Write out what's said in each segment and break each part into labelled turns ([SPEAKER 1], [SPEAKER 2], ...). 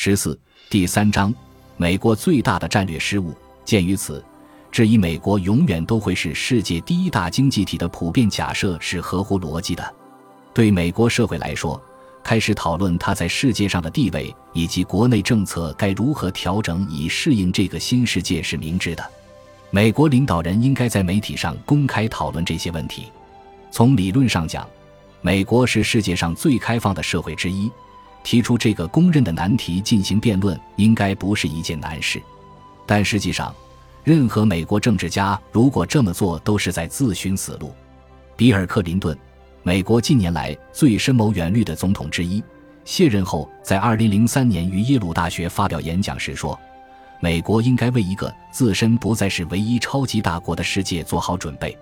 [SPEAKER 1] 十四第三章，美国最大的战略失误。鉴于此，质疑美国永远都会是世界第一大经济体的普遍假设是合乎逻辑的。对美国社会来说，开始讨论它在世界上的地位以及国内政策该如何调整以适应这个新世界是明智的。美国领导人应该在媒体上公开讨论这些问题。从理论上讲，美国是世界上最开放的社会之一。提出这个公认的难题进行辩论，应该不是一件难事。但实际上，任何美国政治家如果这么做，都是在自寻死路。比尔·克林顿，美国近年来最深谋远虑的总统之一，卸任后在2003年于耶鲁大学发表演讲时说：“美国应该为一个自身不再是唯一超级大国的世界做好准备。”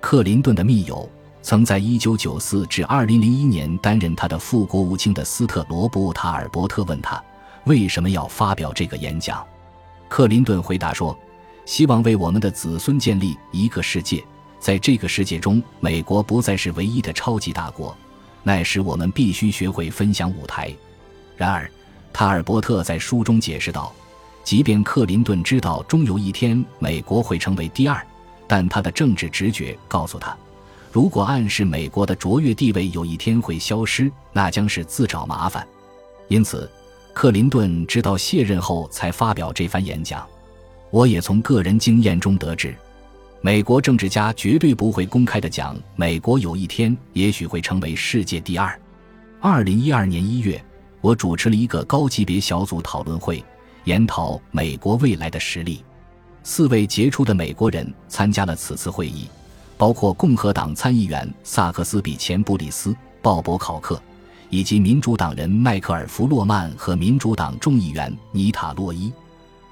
[SPEAKER 1] 克林顿的密友。曾在1994至2001年担任他的副国务卿的斯特罗布·塔尔伯特问他为什么要发表这个演讲，克林顿回答说：“希望为我们的子孙建立一个世界，在这个世界中，美国不再是唯一的超级大国，那时我们必须学会分享舞台。”然而，塔尔伯特在书中解释道：“即便克林顿知道终有一天美国会成为第二，但他的政治直觉告诉他。”如果暗示美国的卓越地位有一天会消失，那将是自找麻烦。因此，克林顿直到卸任后才发表这番演讲。我也从个人经验中得知，美国政治家绝对不会公开的讲美国有一天也许会成为世界第二。二零一二年一月，我主持了一个高级别小组讨论会，研讨美国未来的实力。四位杰出的美国人参加了此次会议。包括共和党参议员萨克斯比钱布里斯、鲍勃考克，以及民主党人迈克尔弗洛曼和民主党众议员尼塔洛伊。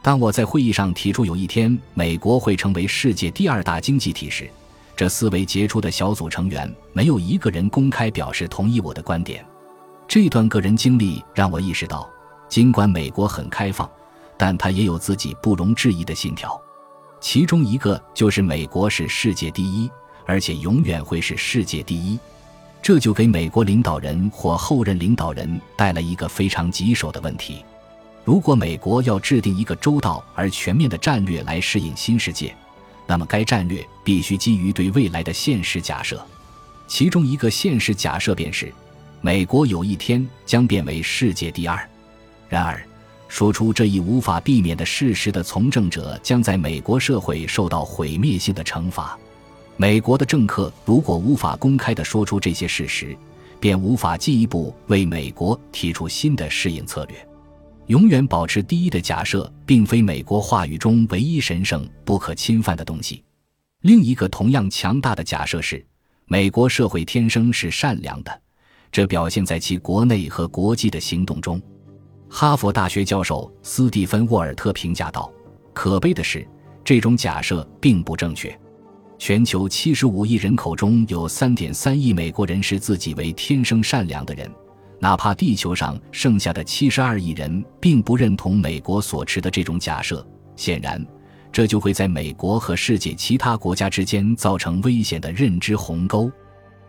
[SPEAKER 1] 当我在会议上提出有一天美国会成为世界第二大经济体时，这四位杰出的小组成员没有一个人公开表示同意我的观点。这段个人经历让我意识到，尽管美国很开放，但它也有自己不容置疑的信条，其中一个就是美国是世界第一。而且永远会是世界第一，这就给美国领导人或后任领导人带来一个非常棘手的问题：如果美国要制定一个周到而全面的战略来适应新世界，那么该战略必须基于对未来的现实假设。其中一个现实假设便是，美国有一天将变为世界第二。然而，说出这一无法避免的事实的从政者将在美国社会受到毁灭性的惩罚。美国的政客如果无法公开地说出这些事实，便无法进一步为美国提出新的适应策略。永远保持第一的假设，并非美国话语中唯一神圣不可侵犯的东西。另一个同样强大的假设是，美国社会天生是善良的，这表现在其国内和国际的行动中。哈佛大学教授斯蒂芬·沃尔特评价道：“可悲的是，这种假设并不正确。”全球七十五亿人口中有三点三亿美国人视自己为天生善良的人，哪怕地球上剩下的七十二亿人并不认同美国所持的这种假设，显然，这就会在美国和世界其他国家之间造成危险的认知鸿沟。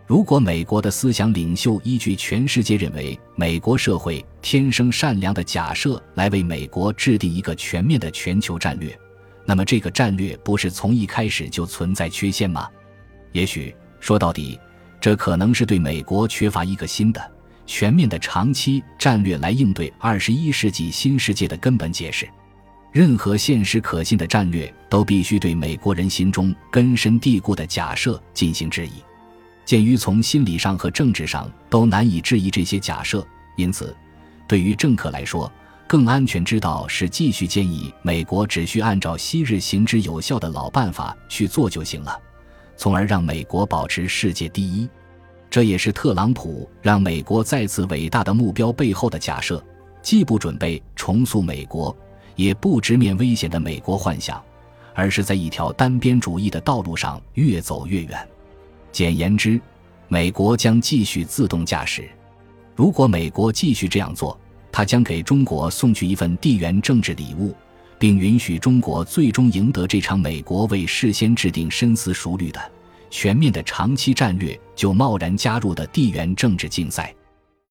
[SPEAKER 1] 如果美国的思想领袖依据全世界认为美国社会天生善良的假设来为美国制定一个全面的全球战略，那么，这个战略不是从一开始就存在缺陷吗？也许说到底，这可能是对美国缺乏一个新的、全面的长期战略来应对二十一世纪新世界的根本解释。任何现实可信的战略都必须对美国人心中根深蒂固的假设进行质疑。鉴于从心理上和政治上都难以质疑这些假设，因此，对于政客来说，更安全之道是继续建议美国只需按照昔日行之有效的老办法去做就行了，从而让美国保持世界第一。这也是特朗普让美国再次伟大的目标背后的假设：既不准备重塑美国，也不直面危险的美国幻想，而是在一条单边主义的道路上越走越远。简言之，美国将继续自动驾驶。如果美国继续这样做，他将给中国送去一份地缘政治礼物，并允许中国最终赢得这场美国为事先制定、深思熟虑的、全面的长期战略就贸然加入的地缘政治竞赛。